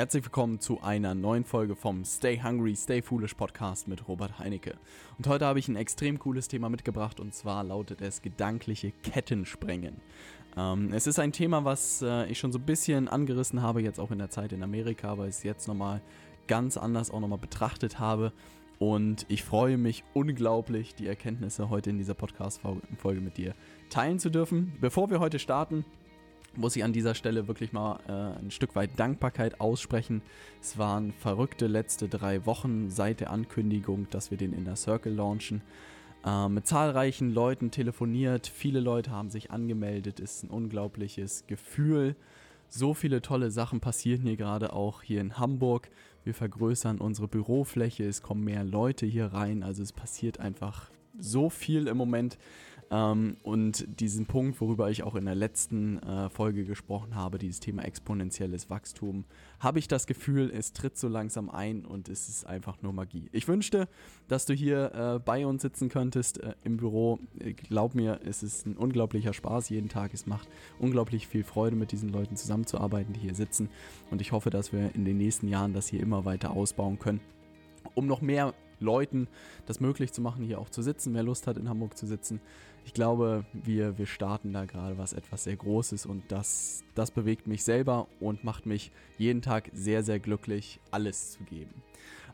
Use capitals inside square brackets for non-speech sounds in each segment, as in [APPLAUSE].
Herzlich willkommen zu einer neuen Folge vom Stay Hungry, Stay Foolish Podcast mit Robert Heinecke. Und heute habe ich ein extrem cooles Thema mitgebracht und zwar lautet es gedankliche Kettensprengen. Ähm, es ist ein Thema, was äh, ich schon so ein bisschen angerissen habe, jetzt auch in der Zeit in Amerika, ich es jetzt nochmal ganz anders auch nochmal betrachtet habe. Und ich freue mich unglaublich, die Erkenntnisse heute in dieser Podcast-Folge mit dir teilen zu dürfen. Bevor wir heute starten, muss ich an dieser Stelle wirklich mal äh, ein Stück weit Dankbarkeit aussprechen. Es waren verrückte letzte drei Wochen seit der Ankündigung, dass wir den Inner Circle launchen. Äh, mit zahlreichen Leuten telefoniert, viele Leute haben sich angemeldet, ist ein unglaubliches Gefühl. So viele tolle Sachen passieren hier gerade auch hier in Hamburg. Wir vergrößern unsere Bürofläche, es kommen mehr Leute hier rein, also es passiert einfach so viel im Moment. Ähm, und diesen Punkt, worüber ich auch in der letzten äh, Folge gesprochen habe, dieses Thema exponentielles Wachstum, habe ich das Gefühl, es tritt so langsam ein und es ist einfach nur Magie. Ich wünschte, dass du hier äh, bei uns sitzen könntest äh, im Büro. Glaub mir, es ist ein unglaublicher Spaß jeden Tag. Es macht unglaublich viel Freude, mit diesen Leuten zusammenzuarbeiten, die hier sitzen. Und ich hoffe, dass wir in den nächsten Jahren das hier immer weiter ausbauen können, um noch mehr Leuten das möglich zu machen, hier auch zu sitzen, wer Lust hat, in Hamburg zu sitzen. Ich glaube, wir, wir starten da gerade was etwas sehr Großes und das, das bewegt mich selber und macht mich jeden Tag sehr, sehr glücklich, alles zu geben.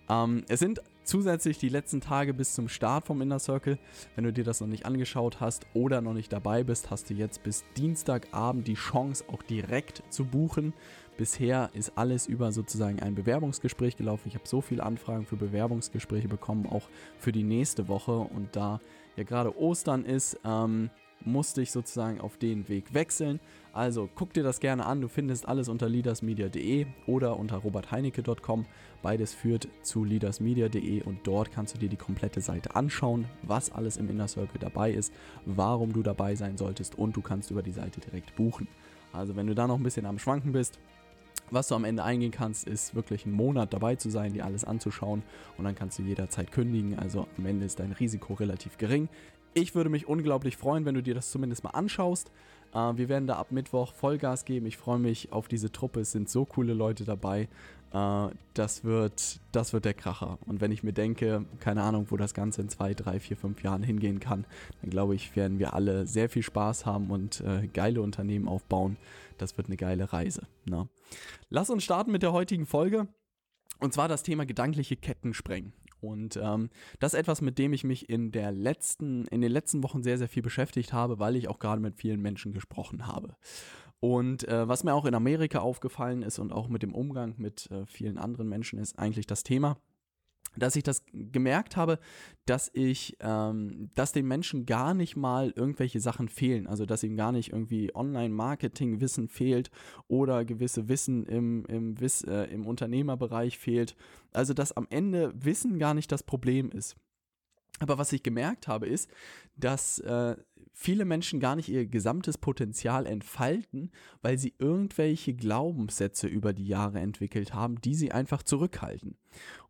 Ähm, es sind zusätzlich die letzten Tage bis zum Start vom Inner Circle. Wenn du dir das noch nicht angeschaut hast oder noch nicht dabei bist, hast du jetzt bis Dienstagabend die Chance, auch direkt zu buchen. Bisher ist alles über sozusagen ein Bewerbungsgespräch gelaufen. Ich habe so viele Anfragen für Bewerbungsgespräche bekommen, auch für die nächste Woche. Und da ja gerade Ostern ist, ähm, musste ich sozusagen auf den Weg wechseln. Also guck dir das gerne an. Du findest alles unter leadersmedia.de oder unter robertheinecke.com. Beides führt zu leadersmedia.de und dort kannst du dir die komplette Seite anschauen, was alles im Inner Circle dabei ist, warum du dabei sein solltest und du kannst über die Seite direkt buchen. Also wenn du da noch ein bisschen am Schwanken bist, was du am Ende eingehen kannst, ist wirklich einen Monat dabei zu sein, dir alles anzuschauen und dann kannst du jederzeit kündigen. Also am Ende ist dein Risiko relativ gering. Ich würde mich unglaublich freuen, wenn du dir das zumindest mal anschaust. Äh, wir werden da ab Mittwoch Vollgas geben. Ich freue mich auf diese Truppe. Es sind so coole Leute dabei. Äh, das, wird, das wird der Kracher. Und wenn ich mir denke, keine Ahnung, wo das Ganze in zwei, drei, vier, fünf Jahren hingehen kann, dann glaube ich, werden wir alle sehr viel Spaß haben und äh, geile Unternehmen aufbauen. Das wird eine geile Reise. Ne? Lass uns starten mit der heutigen Folge. Und zwar das Thema gedankliche Ketten sprengen. Und ähm, das ist etwas, mit dem ich mich in der letzten, in den letzten Wochen sehr, sehr viel beschäftigt habe, weil ich auch gerade mit vielen Menschen gesprochen habe. Und äh, was mir auch in Amerika aufgefallen ist und auch mit dem Umgang mit äh, vielen anderen Menschen ist eigentlich das Thema, dass ich das gemerkt habe, dass ich, ähm, dass den Menschen gar nicht mal irgendwelche Sachen fehlen, also dass ihm gar nicht irgendwie Online-Marketing-Wissen fehlt oder gewisse Wissen im, im, Wiss, äh, im Unternehmerbereich fehlt. Also dass am Ende Wissen gar nicht das Problem ist. Aber was ich gemerkt habe, ist, dass äh, viele Menschen gar nicht ihr gesamtes Potenzial entfalten, weil sie irgendwelche Glaubenssätze über die Jahre entwickelt haben, die sie einfach zurückhalten.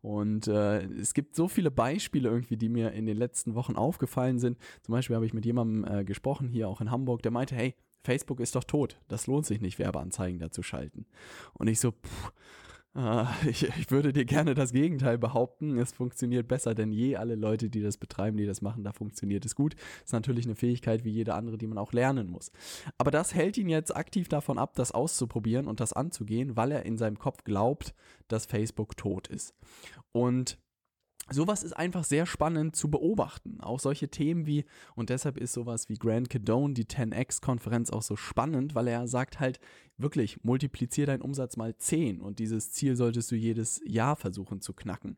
Und äh, es gibt so viele Beispiele irgendwie, die mir in den letzten Wochen aufgefallen sind. Zum Beispiel habe ich mit jemandem äh, gesprochen, hier auch in Hamburg, der meinte, hey, Facebook ist doch tot. Das lohnt sich nicht, Werbeanzeigen dazu schalten. Und ich so, pff, ich, ich würde dir gerne das Gegenteil behaupten. Es funktioniert besser denn je. Alle Leute, die das betreiben, die das machen, da funktioniert es gut. Ist natürlich eine Fähigkeit wie jede andere, die man auch lernen muss. Aber das hält ihn jetzt aktiv davon ab, das auszuprobieren und das anzugehen, weil er in seinem Kopf glaubt, dass Facebook tot ist. Und Sowas ist einfach sehr spannend zu beobachten. Auch solche Themen wie, und deshalb ist sowas wie Grant Cadone, die 10x-Konferenz auch so spannend, weil er sagt halt wirklich, multiplizier deinen Umsatz mal 10 und dieses Ziel solltest du jedes Jahr versuchen zu knacken.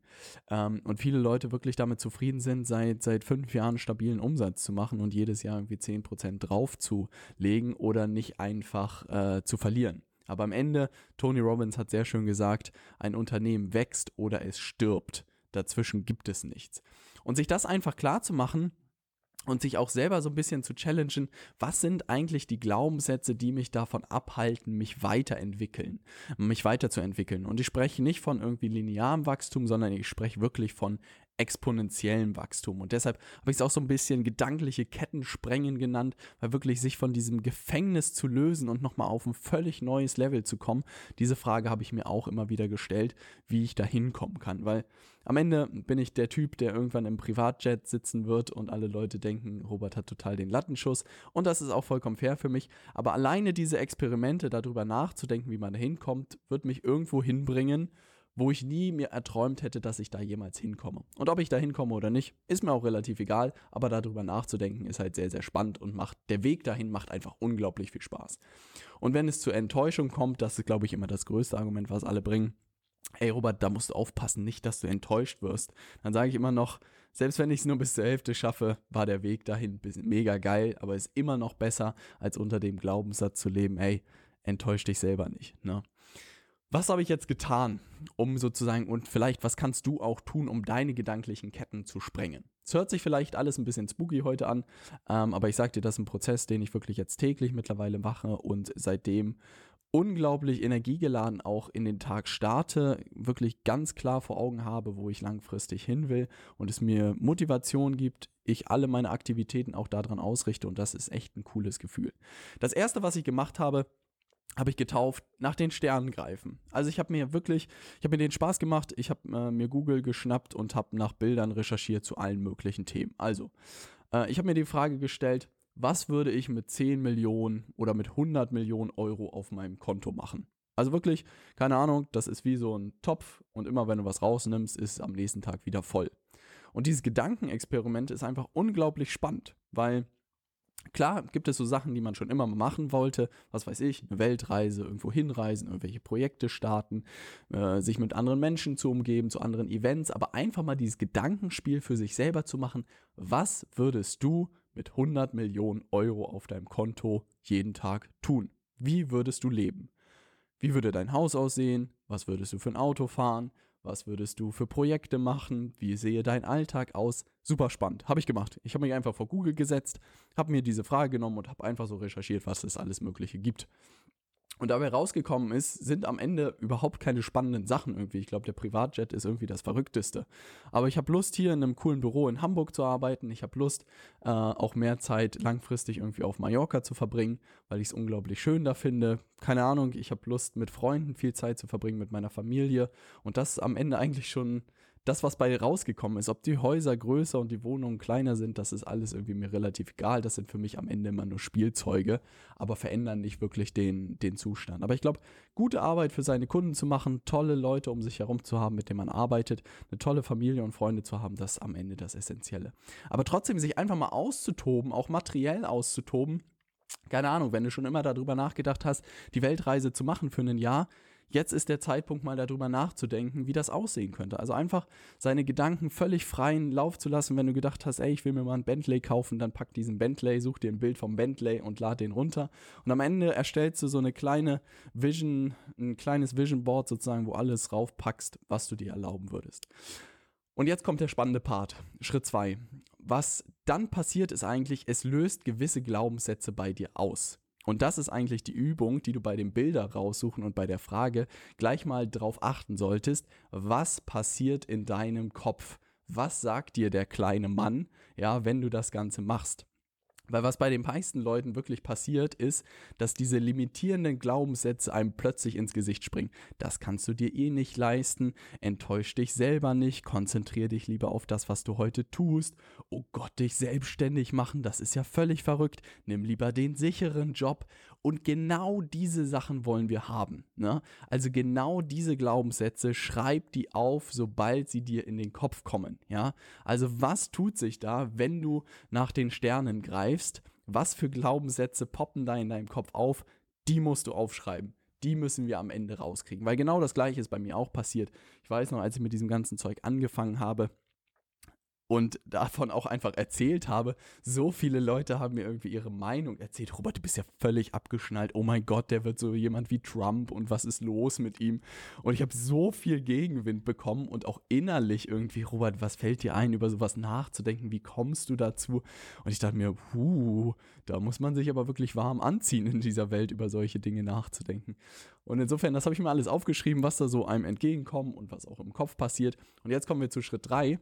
Ähm, und viele Leute wirklich damit zufrieden sind, seit, seit fünf Jahren stabilen Umsatz zu machen und jedes Jahr irgendwie 10% draufzulegen oder nicht einfach äh, zu verlieren. Aber am Ende, Tony Robbins hat sehr schön gesagt, ein Unternehmen wächst oder es stirbt. Dazwischen gibt es nichts. Und sich das einfach klar zu machen, und sich auch selber so ein bisschen zu challengen, was sind eigentlich die Glaubenssätze, die mich davon abhalten, mich weiterentwickeln, mich weiterzuentwickeln. Und ich spreche nicht von irgendwie linearem Wachstum, sondern ich spreche wirklich von exponentiellem Wachstum. Und deshalb habe ich es auch so ein bisschen gedankliche Kettensprengen genannt, weil wirklich sich von diesem Gefängnis zu lösen und nochmal auf ein völlig neues Level zu kommen, diese Frage habe ich mir auch immer wieder gestellt, wie ich da hinkommen kann. Weil am Ende bin ich der Typ, der irgendwann im Privatjet sitzen wird und alle Leute denken, Robert hat total den Lattenschuss. Und das ist auch vollkommen fair für mich. Aber alleine diese Experimente, darüber nachzudenken, wie man da hinkommt, wird mich irgendwo hinbringen, wo ich nie mir erträumt hätte, dass ich da jemals hinkomme. Und ob ich da hinkomme oder nicht, ist mir auch relativ egal, aber darüber nachzudenken ist halt sehr, sehr spannend und macht, der Weg dahin macht einfach unglaublich viel Spaß. Und wenn es zur Enttäuschung kommt, das ist, glaube ich, immer das größte Argument, was alle bringen. Ey, Robert, da musst du aufpassen, nicht, dass du enttäuscht wirst. Dann sage ich immer noch, selbst wenn ich es nur bis zur Hälfte schaffe, war der Weg dahin mega geil, aber ist immer noch besser, als unter dem Glaubenssatz zu leben, ey, enttäusch dich selber nicht. Ne? Was habe ich jetzt getan, um sozusagen, und vielleicht, was kannst du auch tun, um deine gedanklichen Ketten zu sprengen? Es hört sich vielleicht alles ein bisschen spooky heute an, ähm, aber ich sage dir, das ist ein Prozess, den ich wirklich jetzt täglich mittlerweile mache und seitdem unglaublich energiegeladen auch in den Tag starte, wirklich ganz klar vor Augen habe, wo ich langfristig hin will und es mir Motivation gibt, ich alle meine Aktivitäten auch daran ausrichte und das ist echt ein cooles Gefühl. Das erste, was ich gemacht habe, habe ich getauft, nach den Sternen greifen. Also ich habe mir wirklich, ich habe mir den Spaß gemacht, ich habe äh, mir Google geschnappt und habe nach Bildern recherchiert zu allen möglichen Themen. Also, äh, ich habe mir die Frage gestellt, was würde ich mit 10 Millionen oder mit 100 Millionen Euro auf meinem Konto machen? Also wirklich, keine Ahnung, das ist wie so ein Topf und immer wenn du was rausnimmst, ist es am nächsten Tag wieder voll. Und dieses Gedankenexperiment ist einfach unglaublich spannend, weil Klar gibt es so Sachen, die man schon immer machen wollte, was weiß ich, eine Weltreise, irgendwo hinreisen, irgendwelche Projekte starten, äh, sich mit anderen Menschen zu umgeben, zu anderen Events, aber einfach mal dieses Gedankenspiel für sich selber zu machen, was würdest du mit 100 Millionen Euro auf deinem Konto jeden Tag tun? Wie würdest du leben? Wie würde dein Haus aussehen? Was würdest du für ein Auto fahren? Was würdest du für Projekte machen? Wie sehe dein Alltag aus? Super spannend. Habe ich gemacht. Ich habe mich einfach vor Google gesetzt, habe mir diese Frage genommen und habe einfach so recherchiert, was es alles Mögliche gibt. Und dabei rausgekommen ist, sind am Ende überhaupt keine spannenden Sachen irgendwie. Ich glaube, der Privatjet ist irgendwie das Verrückteste. Aber ich habe Lust, hier in einem coolen Büro in Hamburg zu arbeiten. Ich habe Lust, äh, auch mehr Zeit langfristig irgendwie auf Mallorca zu verbringen, weil ich es unglaublich schön da finde. Keine Ahnung, ich habe Lust, mit Freunden viel Zeit zu verbringen, mit meiner Familie. Und das ist am Ende eigentlich schon das, was bei rausgekommen ist, ob die Häuser größer und die Wohnungen kleiner sind, das ist alles irgendwie mir relativ egal. Das sind für mich am Ende immer nur Spielzeuge, aber verändern nicht wirklich den, den Zustand. Aber ich glaube, gute Arbeit für seine Kunden zu machen, tolle Leute um sich herum zu haben, mit denen man arbeitet, eine tolle Familie und Freunde zu haben, das ist am Ende das Essentielle. Aber trotzdem sich einfach mal auszutoben, auch materiell auszutoben, keine Ahnung, wenn du schon immer darüber nachgedacht hast, die Weltreise zu machen für ein Jahr, jetzt ist der Zeitpunkt mal darüber nachzudenken, wie das aussehen könnte. Also einfach seine Gedanken völlig freien Lauf zu lassen, wenn du gedacht hast, ey, ich will mir mal ein Bentley kaufen, dann pack diesen Bentley, such dir ein Bild vom Bentley und lad den runter. Und am Ende erstellst du so eine kleine Vision, ein kleines Vision Board sozusagen, wo alles raufpackst, was du dir erlauben würdest. Und jetzt kommt der spannende Part. Schritt 2. Was dann passiert ist eigentlich, es löst gewisse Glaubenssätze bei dir aus. Und das ist eigentlich die Übung, die du bei dem Bilder raussuchen und bei der Frage gleich mal drauf achten solltest, was passiert in deinem Kopf? Was sagt dir der kleine Mann, ja, wenn du das Ganze machst? Weil was bei den meisten Leuten wirklich passiert, ist, dass diese limitierenden Glaubenssätze einem plötzlich ins Gesicht springen. Das kannst du dir eh nicht leisten, enttäusch dich selber nicht, konzentrier dich lieber auf das, was du heute tust. Oh Gott, dich selbstständig machen, das ist ja völlig verrückt. Nimm lieber den sicheren Job. Und genau diese Sachen wollen wir haben. Ne? Also genau diese Glaubenssätze, schreib die auf, sobald sie dir in den Kopf kommen. Ja? Also was tut sich da, wenn du nach den Sternen greifst? Was für Glaubenssätze poppen da in deinem Kopf auf? Die musst du aufschreiben die müssen wir am Ende rauskriegen. Weil genau das gleiche ist bei mir auch passiert. Ich weiß noch, als ich mit diesem ganzen Zeug angefangen habe, und davon auch einfach erzählt habe. So viele Leute haben mir irgendwie ihre Meinung erzählt. Robert, du bist ja völlig abgeschnallt. Oh mein Gott, der wird so jemand wie Trump und was ist los mit ihm? Und ich habe so viel Gegenwind bekommen und auch innerlich irgendwie, Robert, was fällt dir ein, über sowas nachzudenken? Wie kommst du dazu? Und ich dachte mir, huh, da muss man sich aber wirklich warm anziehen in dieser Welt, über solche Dinge nachzudenken. Und insofern, das habe ich mir alles aufgeschrieben, was da so einem entgegenkommt und was auch im Kopf passiert. Und jetzt kommen wir zu Schritt 3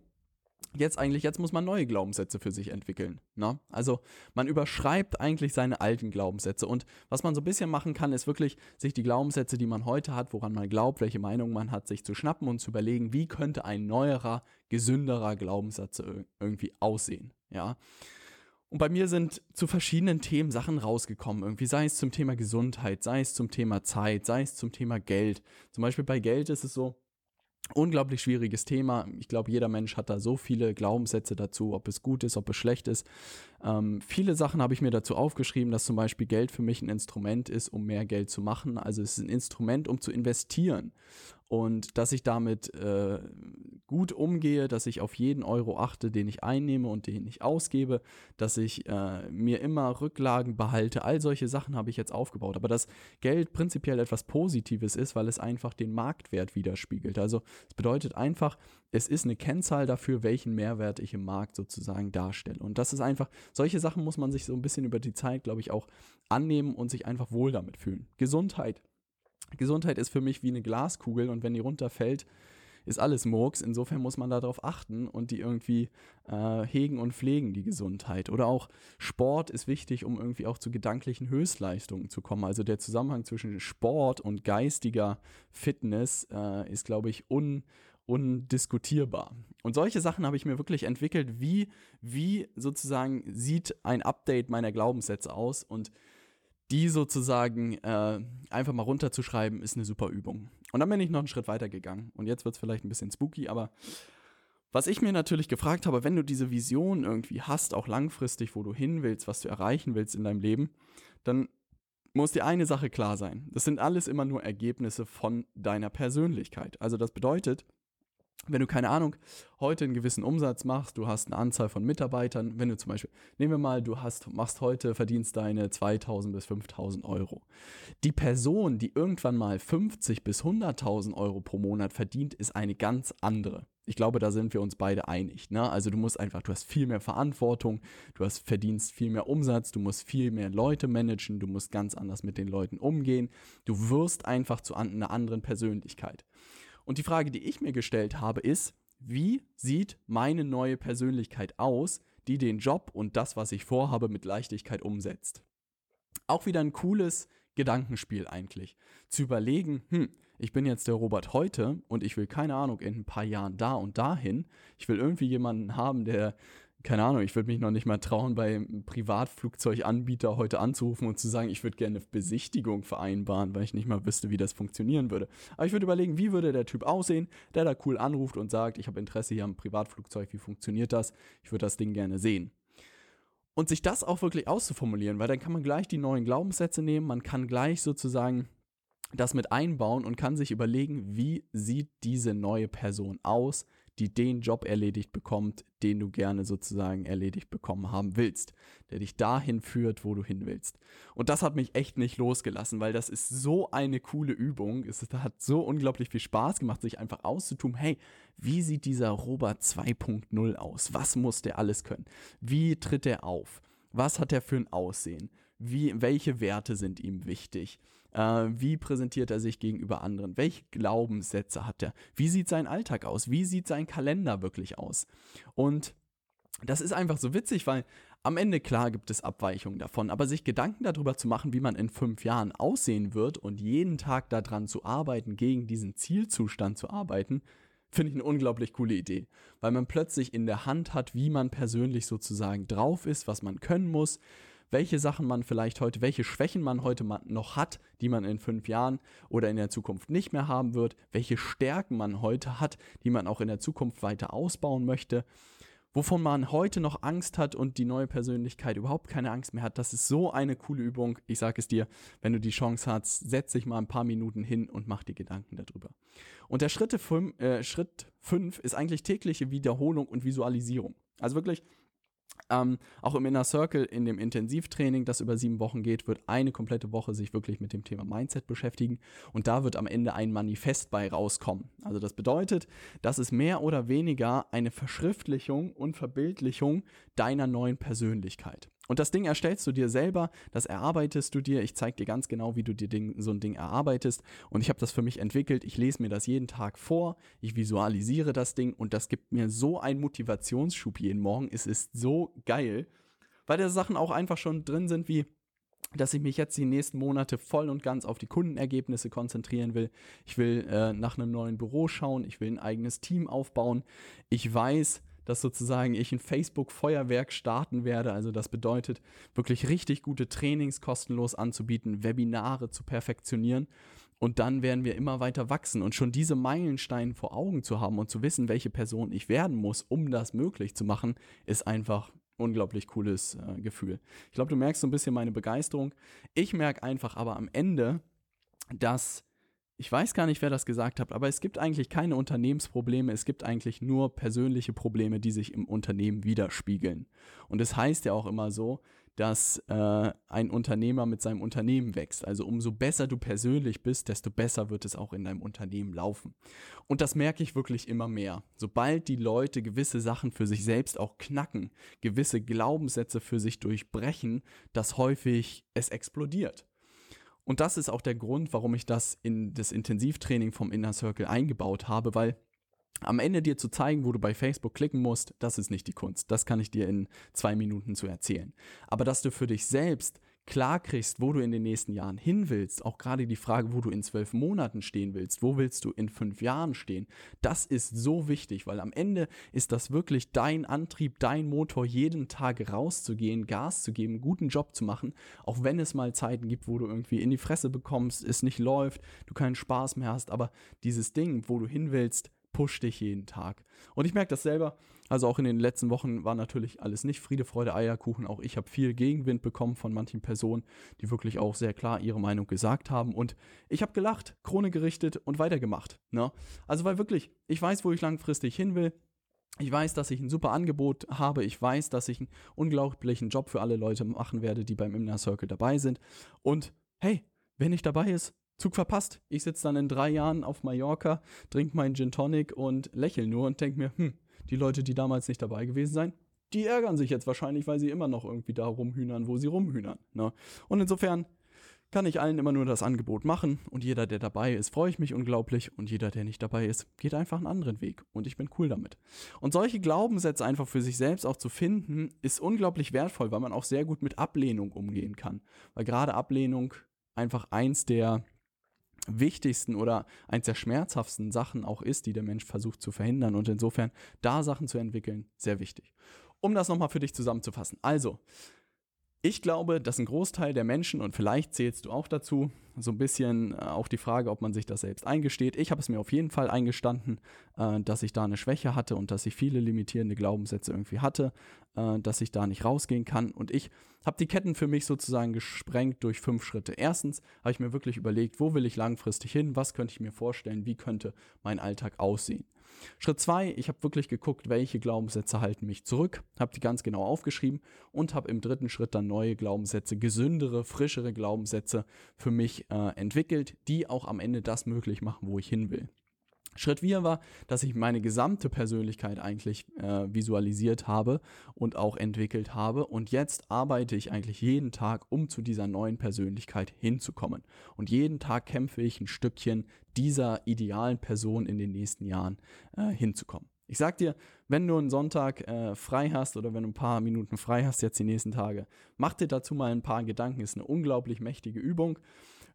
jetzt eigentlich, jetzt muss man neue Glaubenssätze für sich entwickeln. Ne? Also man überschreibt eigentlich seine alten Glaubenssätze. Und was man so ein bisschen machen kann, ist wirklich, sich die Glaubenssätze, die man heute hat, woran man glaubt, welche Meinung man hat, sich zu schnappen und zu überlegen, wie könnte ein neuerer, gesünderer Glaubenssatz irgendwie aussehen. Ja. Und bei mir sind zu verschiedenen Themen Sachen rausgekommen, irgendwie, sei es zum Thema Gesundheit, sei es zum Thema Zeit, sei es zum Thema Geld. Zum Beispiel bei Geld ist es so, unglaublich schwieriges Thema. Ich glaube, jeder Mensch hat da so viele Glaubenssätze dazu, ob es gut ist, ob es schlecht ist. Ähm, viele Sachen habe ich mir dazu aufgeschrieben, dass zum Beispiel Geld für mich ein Instrument ist, um mehr Geld zu machen. Also es ist ein Instrument, um zu investieren und dass ich damit äh, gut umgehe, dass ich auf jeden Euro achte, den ich einnehme und den ich ausgebe, dass ich äh, mir immer Rücklagen behalte. All solche Sachen habe ich jetzt aufgebaut. Aber dass Geld prinzipiell etwas Positives ist, weil es einfach den Marktwert widerspiegelt. Also es bedeutet einfach, es ist eine Kennzahl dafür, welchen Mehrwert ich im Markt sozusagen darstelle. Und das ist einfach, solche Sachen muss man sich so ein bisschen über die Zeit, glaube ich, auch annehmen und sich einfach wohl damit fühlen. Gesundheit Gesundheit ist für mich wie eine Glaskugel und wenn die runterfällt, ist alles Murks. Insofern muss man darauf achten und die irgendwie äh, hegen und pflegen, die Gesundheit. Oder auch Sport ist wichtig, um irgendwie auch zu gedanklichen Höchstleistungen zu kommen. Also der Zusammenhang zwischen Sport und geistiger Fitness äh, ist, glaube ich, un, undiskutierbar. Und solche Sachen habe ich mir wirklich entwickelt, wie, wie sozusagen sieht ein Update meiner Glaubenssätze aus und die sozusagen äh, einfach mal runterzuschreiben, ist eine super Übung. Und dann bin ich noch einen Schritt weiter gegangen. Und jetzt wird es vielleicht ein bisschen spooky, aber was ich mir natürlich gefragt habe, wenn du diese Vision irgendwie hast, auch langfristig, wo du hin willst, was du erreichen willst in deinem Leben, dann muss dir eine Sache klar sein. Das sind alles immer nur Ergebnisse von deiner Persönlichkeit. Also das bedeutet, wenn du keine Ahnung, heute einen gewissen Umsatz machst, du hast eine Anzahl von Mitarbeitern, wenn du zum Beispiel, nehmen wir mal, du hast, machst heute, verdienst deine 2000 bis 5000 Euro. Die Person, die irgendwann mal 50 bis 100.000 Euro pro Monat verdient, ist eine ganz andere. Ich glaube, da sind wir uns beide einig. Ne? Also du musst einfach, du hast viel mehr Verantwortung, du hast verdienst viel mehr Umsatz, du musst viel mehr Leute managen, du musst ganz anders mit den Leuten umgehen. Du wirst einfach zu einer anderen Persönlichkeit. Und die Frage, die ich mir gestellt habe, ist, wie sieht meine neue Persönlichkeit aus, die den Job und das, was ich vorhabe, mit Leichtigkeit umsetzt? Auch wieder ein cooles Gedankenspiel eigentlich. Zu überlegen, hm, ich bin jetzt der Robert heute und ich will keine Ahnung in ein paar Jahren da und dahin. Ich will irgendwie jemanden haben, der keine Ahnung, ich würde mich noch nicht mal trauen, bei einem Privatflugzeuganbieter heute anzurufen und zu sagen, ich würde gerne eine Besichtigung vereinbaren, weil ich nicht mal wüsste, wie das funktionieren würde. Aber ich würde überlegen, wie würde der Typ aussehen, der da cool anruft und sagt, ich habe Interesse hier am Privatflugzeug, wie funktioniert das? Ich würde das Ding gerne sehen. Und sich das auch wirklich auszuformulieren, weil dann kann man gleich die neuen Glaubenssätze nehmen, man kann gleich sozusagen das mit einbauen und kann sich überlegen, wie sieht diese neue Person aus, die den Job erledigt bekommt, den du gerne sozusagen erledigt bekommen haben willst, der dich dahin führt, wo du hin willst. Und das hat mich echt nicht losgelassen, weil das ist so eine coole Übung. Es hat so unglaublich viel Spaß gemacht, sich einfach auszutun, hey, wie sieht dieser Robert 2.0 aus? Was muss der alles können? Wie tritt er auf? Was hat er für ein Aussehen? Wie, welche Werte sind ihm wichtig? Äh, wie präsentiert er sich gegenüber anderen? Welche Glaubenssätze hat er? Wie sieht sein Alltag aus? Wie sieht sein Kalender wirklich aus? Und das ist einfach so witzig, weil am Ende klar gibt es Abweichungen davon, aber sich Gedanken darüber zu machen, wie man in fünf Jahren aussehen wird und jeden Tag daran zu arbeiten, gegen diesen Zielzustand zu arbeiten, finde ich eine unglaublich coole Idee, weil man plötzlich in der Hand hat, wie man persönlich sozusagen drauf ist, was man können muss, welche Sachen man vielleicht heute, welche Schwächen man heute noch hat, die man in fünf Jahren oder in der Zukunft nicht mehr haben wird, welche Stärken man heute hat, die man auch in der Zukunft weiter ausbauen möchte, wovon man heute noch Angst hat und die neue Persönlichkeit überhaupt keine Angst mehr hat. Das ist so eine coole Übung. Ich sage es dir, wenn du die Chance hast, setz dich mal ein paar Minuten hin und mach dir Gedanken darüber. Und der Schritte fünf, äh, Schritt 5 ist eigentlich tägliche Wiederholung und Visualisierung. Also wirklich ähm, auch im Inner Circle, in dem Intensivtraining, das über sieben Wochen geht, wird eine komplette Woche sich wirklich mit dem Thema Mindset beschäftigen und da wird am Ende ein Manifest bei rauskommen. Also das bedeutet, das ist mehr oder weniger eine Verschriftlichung und Verbildlichung deiner neuen Persönlichkeit. Und das Ding erstellst du dir selber, das erarbeitest du dir. Ich zeige dir ganz genau, wie du dir Ding, so ein Ding erarbeitest. Und ich habe das für mich entwickelt. Ich lese mir das jeden Tag vor. Ich visualisiere das Ding und das gibt mir so einen Motivationsschub jeden Morgen. Es ist so geil, weil da Sachen auch einfach schon drin sind wie dass ich mich jetzt die nächsten Monate voll und ganz auf die Kundenergebnisse konzentrieren will. Ich will äh, nach einem neuen Büro schauen. Ich will ein eigenes Team aufbauen. Ich weiß, dass sozusagen ich ein Facebook-Feuerwerk starten werde. Also das bedeutet, wirklich richtig gute Trainings kostenlos anzubieten, Webinare zu perfektionieren. Und dann werden wir immer weiter wachsen. Und schon diese Meilensteine vor Augen zu haben und zu wissen, welche Person ich werden muss, um das möglich zu machen, ist einfach unglaublich cooles äh, Gefühl. Ich glaube, du merkst so ein bisschen meine Begeisterung. Ich merke einfach aber am Ende, dass ich weiß gar nicht, wer das gesagt hat, aber es gibt eigentlich keine Unternehmensprobleme, es gibt eigentlich nur persönliche Probleme, die sich im Unternehmen widerspiegeln. Und es heißt ja auch immer so, dass äh, ein Unternehmer mit seinem Unternehmen wächst. Also umso besser du persönlich bist, desto besser wird es auch in deinem Unternehmen laufen. Und das merke ich wirklich immer mehr. Sobald die Leute gewisse Sachen für sich selbst auch knacken, gewisse Glaubenssätze für sich durchbrechen, dass häufig es explodiert. Und das ist auch der Grund, warum ich das in das Intensivtraining vom Inner Circle eingebaut habe, weil am Ende dir zu zeigen, wo du bei Facebook klicken musst, das ist nicht die Kunst. Das kann ich dir in zwei Minuten zu erzählen. Aber dass du für dich selbst klar kriegst, wo du in den nächsten Jahren hin willst, auch gerade die Frage, wo du in zwölf Monaten stehen willst, wo willst du in fünf Jahren stehen, das ist so wichtig, weil am Ende ist das wirklich dein Antrieb, dein Motor, jeden Tag rauszugehen, Gas zu geben, guten Job zu machen, auch wenn es mal Zeiten gibt, wo du irgendwie in die Fresse bekommst, es nicht läuft, du keinen Spaß mehr hast, aber dieses Ding, wo du hin willst, pusht dich jeden Tag. Und ich merke das selber. Also auch in den letzten Wochen war natürlich alles nicht Friede, Freude, Eierkuchen. Auch ich habe viel Gegenwind bekommen von manchen Personen, die wirklich auch sehr klar ihre Meinung gesagt haben. Und ich habe gelacht, Krone gerichtet und weitergemacht. Ne? Also weil wirklich, ich weiß, wo ich langfristig hin will. Ich weiß, dass ich ein super Angebot habe. Ich weiß, dass ich einen unglaublichen Job für alle Leute machen werde, die beim Inner Circle dabei sind. Und hey, wer nicht dabei ist, Zug verpasst. Ich sitze dann in drei Jahren auf Mallorca, trinke meinen Gin Tonic und lächle nur und denke mir, hm, die Leute, die damals nicht dabei gewesen seien, die ärgern sich jetzt wahrscheinlich, weil sie immer noch irgendwie da rumhühnern, wo sie rumhühnern. Ne? Und insofern kann ich allen immer nur das Angebot machen und jeder, der dabei ist, freue ich mich unglaublich und jeder, der nicht dabei ist, geht einfach einen anderen Weg und ich bin cool damit. Und solche Glaubenssätze einfach für sich selbst auch zu finden, ist unglaublich wertvoll, weil man auch sehr gut mit Ablehnung umgehen kann. Weil gerade Ablehnung einfach eins der wichtigsten oder eins der schmerzhaftesten Sachen auch ist, die der Mensch versucht zu verhindern. Und insofern da Sachen zu entwickeln, sehr wichtig. Um das nochmal für dich zusammenzufassen. Also, ich glaube, dass ein Großteil der Menschen, und vielleicht zählst du auch dazu, so ein bisschen äh, auch die Frage, ob man sich das selbst eingesteht. Ich habe es mir auf jeden Fall eingestanden, äh, dass ich da eine Schwäche hatte und dass ich viele limitierende Glaubenssätze irgendwie hatte, äh, dass ich da nicht rausgehen kann. Und ich habe die Ketten für mich sozusagen gesprengt durch fünf Schritte. Erstens habe ich mir wirklich überlegt, wo will ich langfristig hin, was könnte ich mir vorstellen, wie könnte mein Alltag aussehen. Schritt zwei, ich habe wirklich geguckt, welche Glaubenssätze halten mich zurück, habe die ganz genau aufgeschrieben und habe im dritten Schritt dann neue Glaubenssätze, gesündere, frischere Glaubenssätze für mich äh, entwickelt, die auch am Ende das möglich machen, wo ich hin will. Schritt 4 war, dass ich meine gesamte Persönlichkeit eigentlich äh, visualisiert habe und auch entwickelt habe. Und jetzt arbeite ich eigentlich jeden Tag, um zu dieser neuen Persönlichkeit hinzukommen. Und jeden Tag kämpfe ich ein Stückchen dieser idealen Person in den nächsten Jahren äh, hinzukommen. Ich sag dir, wenn du einen Sonntag äh, frei hast oder wenn du ein paar Minuten frei hast jetzt die nächsten Tage, mach dir dazu mal ein paar Gedanken. Ist eine unglaublich mächtige Übung.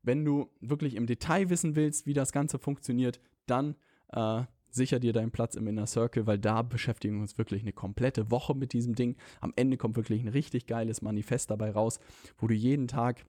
Wenn du wirklich im Detail wissen willst, wie das Ganze funktioniert, dann äh, sicher dir deinen Platz im Inner Circle, weil da beschäftigen wir uns wirklich eine komplette Woche mit diesem Ding. Am Ende kommt wirklich ein richtig geiles Manifest dabei raus, wo du jeden Tag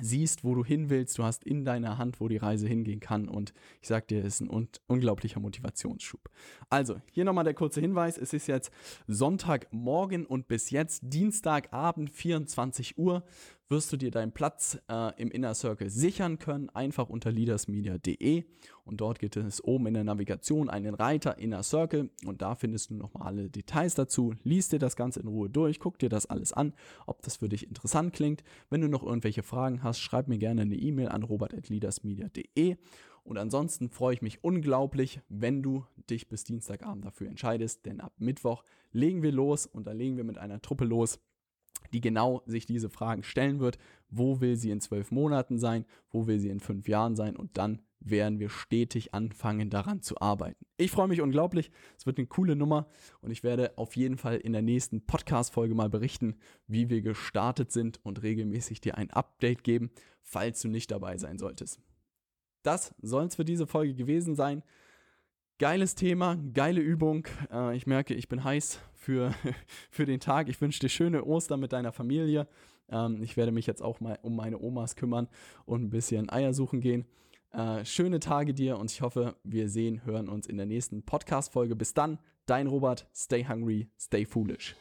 siehst, wo du hin willst, du hast in deiner Hand, wo die Reise hingehen kann und ich sag dir, es ist ein un unglaublicher Motivationsschub. Also, hier nochmal der kurze Hinweis, es ist jetzt Sonntagmorgen und bis jetzt Dienstagabend 24 Uhr wirst du dir deinen Platz äh, im Inner Circle sichern können, einfach unter leadersmedia.de und dort gibt es oben in der Navigation einen Reiter Inner Circle. Und da findest du nochmal alle Details dazu. Lies dir das Ganze in Ruhe durch, guck dir das alles an, ob das für dich interessant klingt. Wenn du noch irgendwelche Fragen hast, schreib mir gerne eine E-Mail an robert.leadersmedia.de und ansonsten freue ich mich unglaublich, wenn du dich bis Dienstagabend dafür entscheidest, denn ab Mittwoch legen wir los und da legen wir mit einer Truppe los die genau sich diese Fragen stellen wird. Wo will sie in zwölf Monaten sein? Wo will sie in fünf Jahren sein? Und dann werden wir stetig anfangen, daran zu arbeiten. Ich freue mich unglaublich. Es wird eine coole Nummer und ich werde auf jeden Fall in der nächsten Podcast-Folge mal berichten, wie wir gestartet sind und regelmäßig dir ein Update geben, falls du nicht dabei sein solltest. Das soll es für diese Folge gewesen sein. Geiles Thema, geile Übung. Äh, ich merke, ich bin heiß für, [LAUGHS] für den Tag. Ich wünsche dir schöne Ostern mit deiner Familie. Ähm, ich werde mich jetzt auch mal um meine Omas kümmern und ein bisschen Eier suchen gehen. Äh, schöne Tage dir und ich hoffe, wir sehen, hören uns in der nächsten Podcast-Folge. Bis dann, dein Robert. Stay hungry, stay foolish.